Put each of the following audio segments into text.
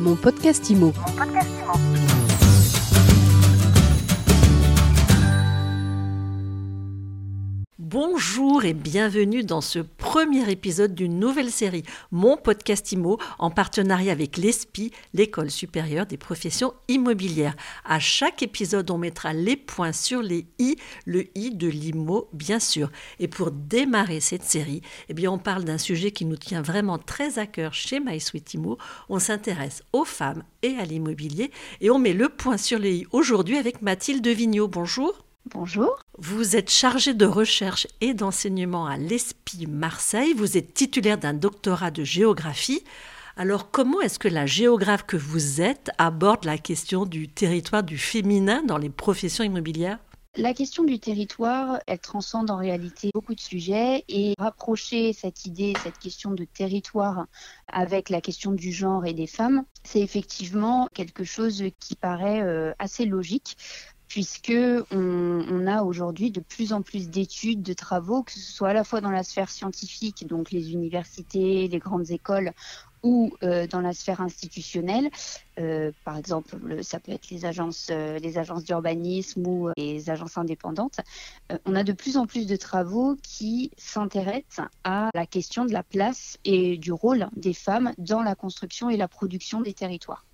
Mon podcast IMO. Bonjour et bienvenue dans ce premier épisode d'une nouvelle série, Mon podcast IMO, en partenariat avec l'ESPI, l'École supérieure des professions immobilières. À chaque épisode, on mettra les points sur les i, le i de l'IMO, bien sûr. Et pour démarrer cette série, eh bien, on parle d'un sujet qui nous tient vraiment très à cœur chez MySuite IMO. On s'intéresse aux femmes et à l'immobilier et on met le point sur les i aujourd'hui avec Mathilde Vigneault. Bonjour. Bonjour. Vous êtes chargé de recherche et d'enseignement à l'ESPI Marseille. Vous êtes titulaire d'un doctorat de géographie. Alors comment est-ce que la géographe que vous êtes aborde la question du territoire du féminin dans les professions immobilières? La question du territoire, elle transcende en réalité beaucoup de sujets et rapprocher cette idée, cette question de territoire avec la question du genre et des femmes, c'est effectivement quelque chose qui paraît euh, assez logique puisque on, a aujourd'hui de plus en plus d'études, de travaux, que ce soit à la fois dans la sphère scientifique, donc les universités, les grandes écoles, ou euh, dans la sphère institutionnelle, euh, par exemple, ça peut être les agences, euh, les agences d'urbanisme ou les agences indépendantes. on a de plus en plus de travaux qui s'intéressent à la question de la place et du rôle des femmes dans la construction et la production des territoires.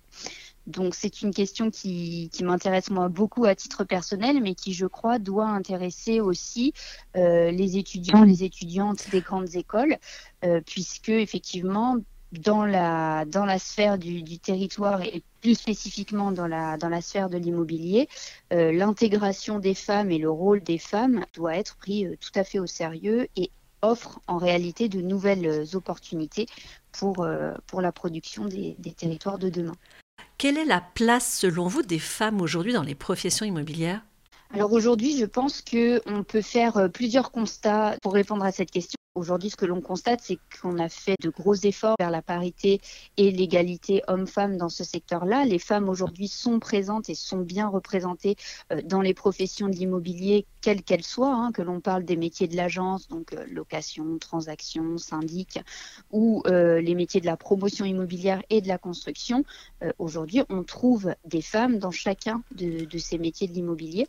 Donc c'est une question qui, m'intéresse moi beaucoup à titre personnel, mais qui je crois doit intéresser aussi euh, les étudiants, les étudiantes des grandes écoles, euh, puisque effectivement dans la sphère du, territoire et plus spécifiquement dans la sphère de l'immobilier, euh, l'intégration des femmes et le rôle des femmes doit être pris tout à fait au sérieux et offre en réalité de nouvelles opportunités pour la production des territoires de demain. Quelle est la place, selon vous, des femmes aujourd'hui dans les professions immobilières? Alors aujourd'hui, je pense qu'on peut faire euh, plusieurs constats pour répondre à cette question. Aujourd'hui, ce que l'on constate, c'est qu'on a fait de gros efforts vers la parité et l'égalité homme-femme dans ce secteur-là. Les femmes aujourd'hui sont présentes et sont bien représentées euh, dans les professions de l'immobilier, quelles qu'elles soient, hein, que l'on parle des métiers de l'agence, donc euh, location, transaction, syndic, ou les métiers de la promotion immobilière et de la construction. aujourd'hui, on trouve des femmes dans chacun de ces métiers de l'immobilier.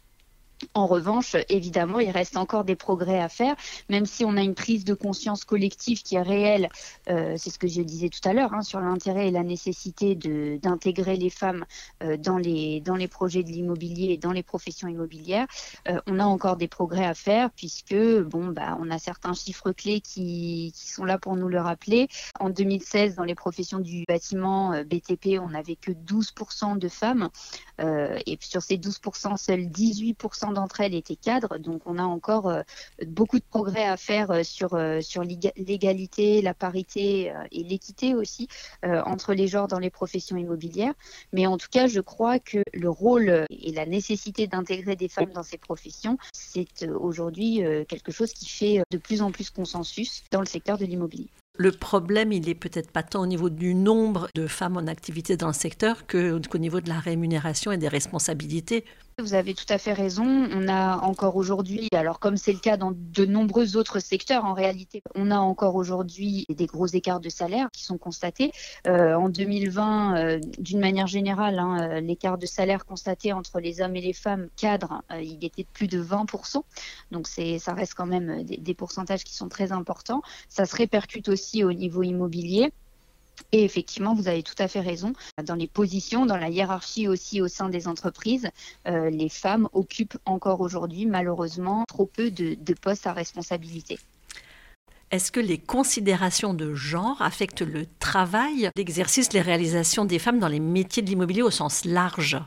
En revanche, évidemment, il reste encore des progrès à faire, même si on a une prise de conscience collective qui est réelle, euh, c'est ce que je disais tout à l'heure, hein, sur l'intérêt et la nécessité d'intégrer les femmes euh, dans, les, dans les projets de l'immobilier et dans les professions immobilières. Euh, on a encore des progrès à faire puisque, bon, bah, on a certains chiffres clés qui, qui sont là pour nous le rappeler. En 2016, dans les professions du bâtiment BTP, on n'avait que 12% de femmes et sur ces 12%, seuls 18% d'entre elles étaient cadres, donc on a encore euh, beaucoup de progrès à faire euh, sur, euh, sur l'égalité, la parité et l'équité aussi entre les genres dans les professions immobilières. Mais en tout cas, je crois que le rôle et la nécessité d'intégrer des femmes dans ces professions, c'est aujourd'hui quelque chose qui fait de plus en plus consensus dans le secteur de l'immobilier. Le problème, il est peut-être pas tant au niveau du nombre de femmes en activité dans le secteur qu'au niveau de la rémunération et des responsabilités. Vous avez tout à fait raison. On a encore aujourd'hui, alors comme c'est le cas dans de nombreux autres secteurs en réalité, on a encore aujourd'hui des gros écarts de salaire qui sont constatés. Euh, en 2020, euh, d'une manière générale, hein, euh, l'écart de salaire constaté entre les hommes et les femmes cadres, il était de plus de 20%. Donc c'est, ça reste quand même des pourcentages qui sont très importants. Ça se répercute aussi au niveau immobilier. Et effectivement, vous avez tout à fait raison. Dans les positions, dans la hiérarchie aussi au sein des entreprises, euh, les femmes occupent encore aujourd'hui malheureusement trop peu de, de postes à responsabilité. Est-ce que les considérations de genre affectent le travail, l'exercice, les réalisations des femmes dans les métiers de l'immobilier au sens large?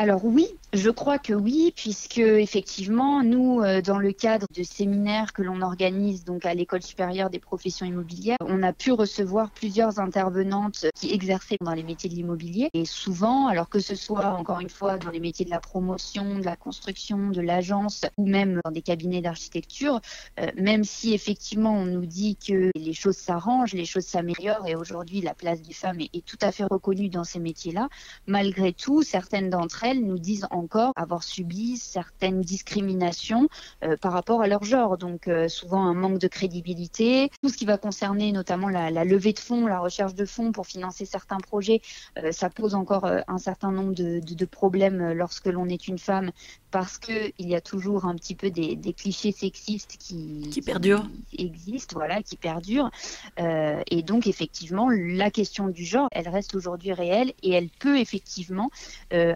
Alors oui, je crois que oui, puisque effectivement, nous, euh, dans le cadre de séminaires que l'on organise donc à l'école supérieure des professions immobilières, on a pu recevoir plusieurs intervenantes qui exerçaient dans les métiers de l'immobilier. Et souvent, alors que ce soit encore une fois dans les métiers de la promotion, de la construction, de l'agence ou même dans des cabinets d'architecture, euh, même si effectivement on nous dit que les choses s'arrangent, les choses s'améliorent et aujourd'hui la place des femmes est, est tout à fait reconnue dans ces métiers-là, malgré tout, certaines d'entre elles elles nous disent encore avoir subi certaines discriminations euh, par rapport à leur genre. Donc euh, souvent un manque de crédibilité. Tout ce qui va concerner notamment la, levée de fonds, la recherche de fonds pour financer certains projets, euh, ça pose encore un certain nombre de, de problèmes lorsque l'on est une femme parce qu'il y a toujours un petit peu des, clichés sexistes qui, qui perdurent, existent, voilà, qui perdurent. Et donc effectivement, la question du genre, elle reste aujourd'hui réelle et elle peut effectivement euh,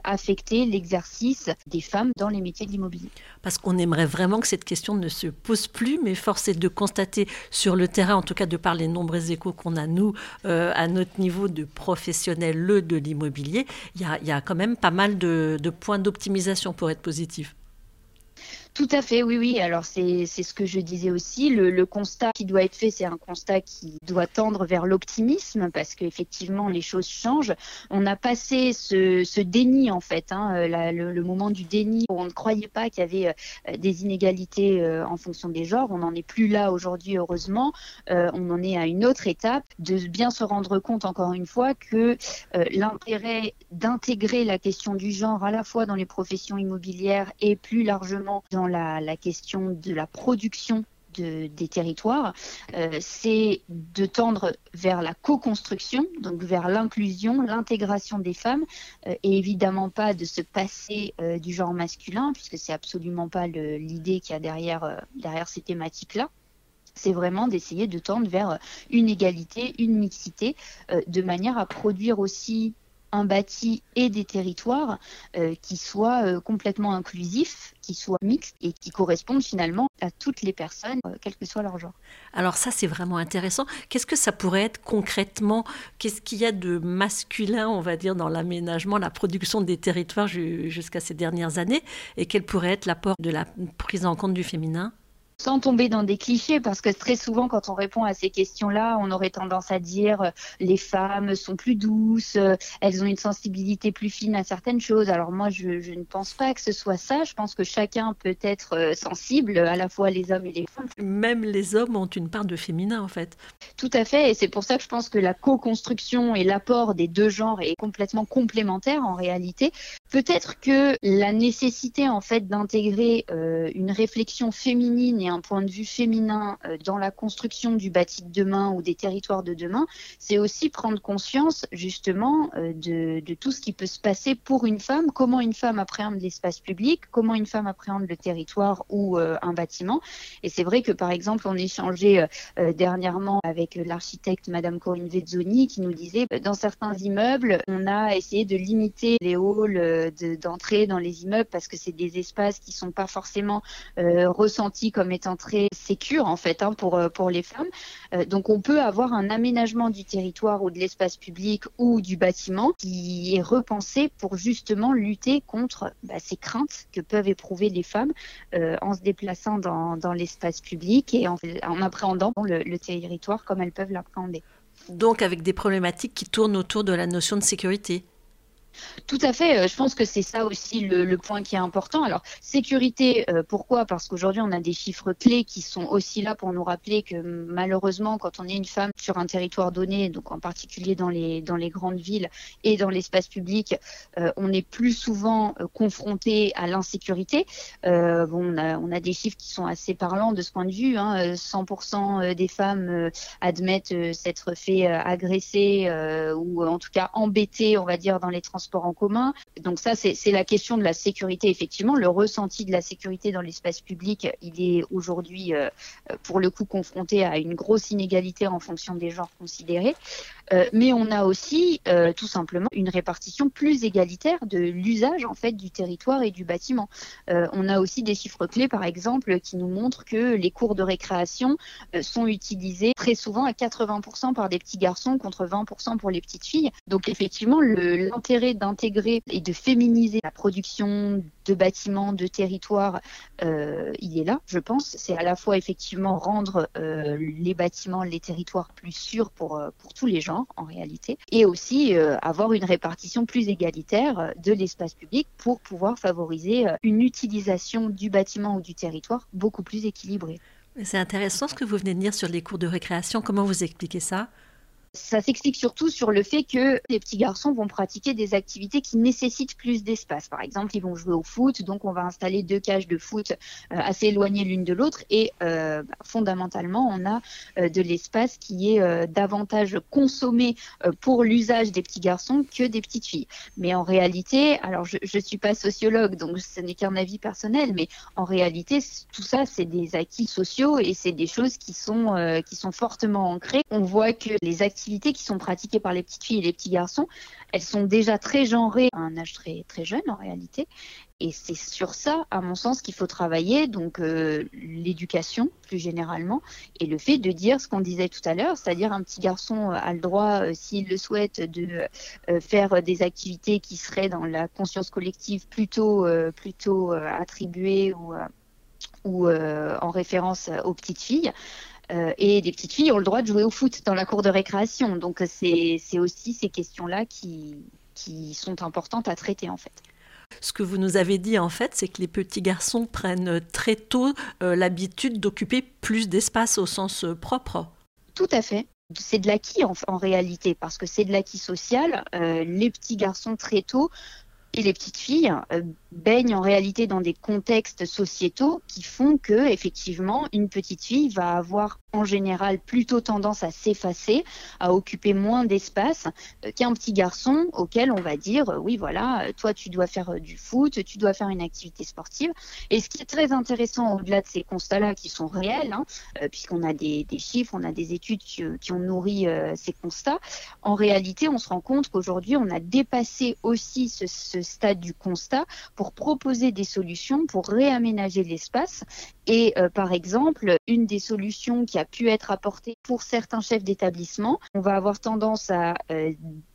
l'exercice des femmes dans les métiers de l'immobilier. Parce qu'on aimerait vraiment que cette question ne se pose plus, mais force est de constater sur le terrain, en tout cas de par les nombreux échos qu'on a nous euh, à notre niveau de professionnels le de l'immobilier, il y, a, quand même pas mal de, points d'optimisation pour être positif. Tout à fait, oui, oui. Alors c'est ce que je disais aussi. Le, constat qui doit être fait, c'est un constat qui doit tendre vers l'optimisme parce qu'effectivement les choses changent. On a passé ce, déni en fait, hein, euh, le, moment du déni où on ne croyait pas qu'il y avait euh, des inégalités euh, en fonction des genres. On n'en est plus là aujourd'hui, heureusement. on en est à une autre étape de bien se rendre compte encore une fois que l'intérêt d'intégrer la question du genre à la fois dans les professions immobilières et plus largement dans la, question de la production des territoires, euh, c'est de tendre vers la co-construction, donc vers l'inclusion, l'intégration des femmes, euh, et évidemment pas de se passer euh, du genre masculin, puisque c'est absolument pas l'idée qu'il y a derrière, derrière ces thématiques-là. C'est vraiment d'essayer de tendre vers une égalité, une mixité, de manière à produire aussi un bâti et des territoires euh, qui soient euh, complètement inclusifs, qui soient mixtes et qui correspondent finalement à toutes les personnes, euh, quel que soit leur genre. Alors ça, c'est vraiment intéressant. Qu'est-ce que ça pourrait être concrètement? Qu'est-ce qu'il y a de masculin, on va dire, dans l'aménagement, la production des territoires jusqu'à ces dernières années? Et quel pourrait être l'apport de la prise en compte du féminin? Sans tomber dans des clichés, parce que très souvent, quand on répond à ces questions-là, on aurait tendance à dire euh, les femmes sont plus douces, euh, elles ont une sensibilité plus fine à certaines choses. Alors moi, je, ne pense pas que ce soit ça. Je pense que chacun peut être euh, sensible, à la fois les hommes et les femmes. Même les hommes ont une part de féminin, en fait. Tout à fait, et c'est pour ça que je pense que la co-construction et l'apport des deux genres est complètement complémentaire en réalité. Peut-être que la nécessité, en fait, d'intégrer une réflexion féminine et point de vue féminin euh, dans la construction du bâti de demain ou des territoires de demain, c'est aussi prendre conscience justement euh, de, tout ce qui peut se passer pour une femme, comment une femme appréhende l'espace public, comment une femme appréhende le territoire ou euh, un bâtiment. Et c'est vrai que par exemple, on échangeait dernièrement avec l'architecte Madame Corinne Vezzoni qui nous disait dans certains immeubles, on a essayé de limiter les halls d'entrée dans les immeubles parce que c'est des espaces qui sont pas forcément ressentis comme étant très sécure en fait hein, pour, euh, pour les femmes. Euh, donc on peut avoir un aménagement du territoire ou de l'espace public ou du bâtiment qui est repensé pour justement lutter contre bah, ces craintes que peuvent éprouver les femmes euh, en se déplaçant dans, dans l'espace public et en, en appréhendant le territoire comme elles peuvent l'appréhender. Donc avec des problématiques qui tournent autour de la notion de sécurité. Tout à fait. Euh, je pense que c'est ça aussi le, point qui est important. Alors, sécurité, euh, pourquoi? Parce qu'aujourd'hui, on a des chiffres clés qui sont aussi là pour nous rappeler que malheureusement, quand on est une femme sur un territoire donné, donc en particulier dans les, grandes villes et dans l'espace public, euh, on est plus souvent confronté à l'insécurité. on a, des chiffres qui sont assez parlants de ce point de vue. Hein. 100% des femmes admettent s'être fait agresser ou en tout cas embêter, on va dire, dans les transports en commun. Donc ça, c'est la question de la sécurité. Effectivement, le ressenti de la sécurité dans l'espace public, il est aujourd'hui, euh, pour le coup, confronté à une grosse inégalité en fonction des genres considérés. Euh, mais on a aussi euh, tout simplement une répartition plus égalitaire de l'usage en fait du territoire et du bâtiment. on a aussi des chiffres clés, par exemple, qui nous montrent que les cours de récréation sont utilisés très souvent à 80% par des petits garçons contre 20% pour les petites filles. Donc effectivement, l'intérêt d'intégrer et de féminiser la production de bâtiments, de territoires, euh, il est là, je pense. C'est à la fois effectivement rendre euh, les bâtiments, les territoires plus sûrs pour, euh, pour tous les genres en réalité, et aussi avoir une répartition plus égalitaire de l'espace public pour pouvoir favoriser une utilisation du bâtiment ou du territoire beaucoup plus équilibrée. C'est intéressant ce que vous venez de dire sur les cours de récréation. Comment vous expliquez ça? Ça s'explique surtout sur le fait que les petits garçons vont pratiquer des activités qui nécessitent plus d'espace. Par exemple, ils vont jouer au foot, donc on va installer deux cages de foot euh, assez éloignées l'une de l'autre et euh, bah, fondamentalement, on a euh, de l'espace qui est davantage consommé pour l'usage des petits garçons que des petites filles. Mais en réalité, alors je ne suis pas sociologue, donc ce n'est qu'un avis personnel, mais en réalité, tout ça, c'est des acquis sociaux et c'est des choses qui sont, qui sont fortement ancrées. On voit que les activités qui sont pratiquées par les petites filles et les petits garçons, elles sont déjà très genrées à un âge très, très jeune en réalité. Et c'est sur ça, à mon sens, qu'il faut travailler, donc euh, l'éducation plus généralement, et le fait de dire ce qu'on disait tout à l'heure, c'est-à-dire un petit garçon a le droit, euh, s'il le souhaite, de euh, faire des activités qui seraient dans la conscience collective plutôt, plutôt attribuées ou en référence aux petites filles. Euh, et les petites filles ont le droit de jouer au foot dans la cour de récréation. Donc c'est aussi ces questions-là qui, qui sont importantes à traiter en fait. Ce que vous nous avez dit en fait, c'est que les petits garçons prennent très tôt euh, l'habitude d'occuper plus d'espace au sens euh, propre. Tout à fait. C'est de l'acquis en, en, réalité, parce que c'est de l'acquis social. les petits garçons très tôt et les petites filles euh, baignent en réalité dans des contextes sociétaux qui font que effectivement une petite fille va avoir en général plutôt tendance à s'effacer, à occuper moins d'espace euh, qu'un petit garçon auquel on va dire euh, oui voilà toi tu dois faire du foot, tu dois faire une activité sportive. Et ce qui est très intéressant au-delà de ces constats-là qui sont réels, hein, puisqu'on a des, chiffres, on a des études qui, ont nourri ces constats, en réalité on se rend compte qu'aujourd'hui on a dépassé aussi ce, stade du constat proposer des solutions pour réaménager l'espace. Et euh, par exemple, une des solutions qui a pu être apportée pour certains chefs d'établissement, on va avoir tendance à euh,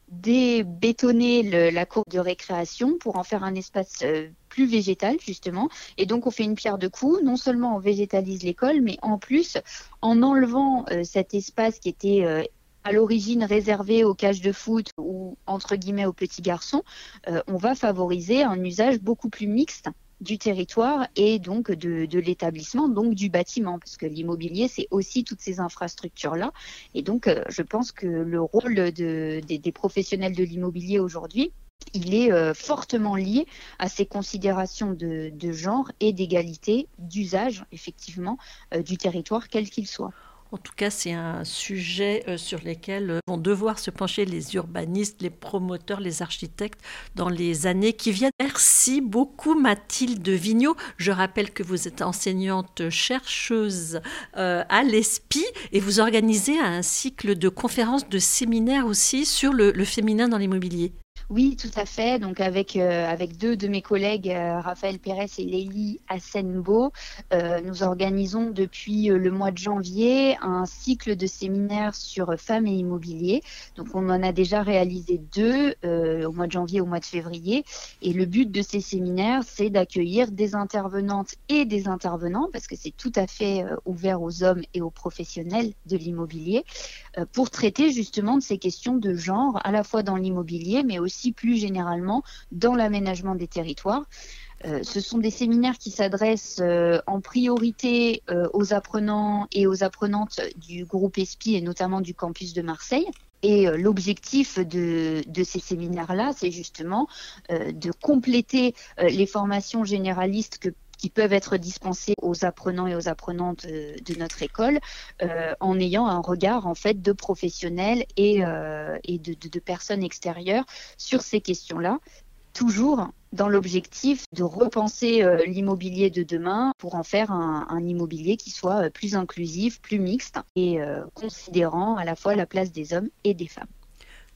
débétonner la cour de récréation pour en faire un espace euh, plus végétal justement et donc on fait une pierre de coups non seulement on végétalise l'école mais en plus en enlevant cet espace qui était à l'origine réservé aux cages de foot ou entre guillemets aux petits garçons, euh, on va favoriser un usage beaucoup plus mixte du territoire et donc de, l'établissement, donc du bâtiment, parce que l'immobilier, c'est aussi toutes ces infrastructures-là. Et donc, euh, je pense que le rôle des, professionnels de l'immobilier aujourd'hui, il est euh, fortement lié à ces considérations de, genre et d'égalité d'usage, effectivement, du territoire, quel qu'il soit. En tout cas, c'est un sujet euh, sur lequel euh, vont devoir se pencher les urbanistes, les promoteurs, les architectes dans les années qui viennent. Merci beaucoup Mathilde Vigneault. Je rappelle que vous êtes enseignante chercheuse euh, à l'ESPI et vous organisez un cycle de conférences, de séminaires aussi sur le féminin dans l'immobilier. Oui, tout à fait. Donc avec euh, avec deux de mes collègues, euh, Raphaël Pérez et Lélie Assenbo, euh, nous organisons depuis le mois de janvier un cycle de séminaires sur femmes et immobilier. Donc on en a déjà réalisé deux au mois de janvier, au mois de février. Et le but de ces séminaires, c'est d'accueillir des intervenantes et des intervenants, parce que c'est tout à fait ouvert aux hommes et aux professionnels de l'immobilier, pour traiter justement de ces questions de genre, à la fois dans l'immobilier, mais aussi plus généralement dans l'aménagement des territoires. Euh, ce sont des séminaires qui s'adressent euh, en priorité euh, aux apprenants et aux apprenantes du groupe ESPI et notamment du campus de Marseille. Et l'objectif de, de, ces séminaires-là, c'est justement de compléter les formations généralistes que qui peuvent être dispensés aux apprenants et aux apprenantes euh, de, notre école euh, en ayant un regard en fait de professionnels et, euh, et de, personnes extérieures sur ces questions-là toujours dans l'objectif de repenser l'immobilier de demain pour en faire un, immobilier qui soit plus inclusif, plus mixte et considérant à la fois la place des hommes et des femmes.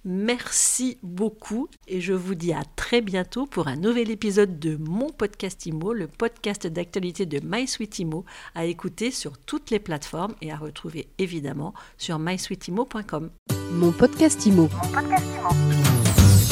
Merci beaucoup et je vous dis à très bientôt pour un nouvel épisode de mon podcast IMO, le podcast d'actualité de MySweetImo, à écouter sur toutes les plateformes et à retrouver évidemment sur mysweetimo.com. Mon podcast IMO. Mon podcast IMO.